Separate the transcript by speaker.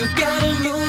Speaker 1: you gotta move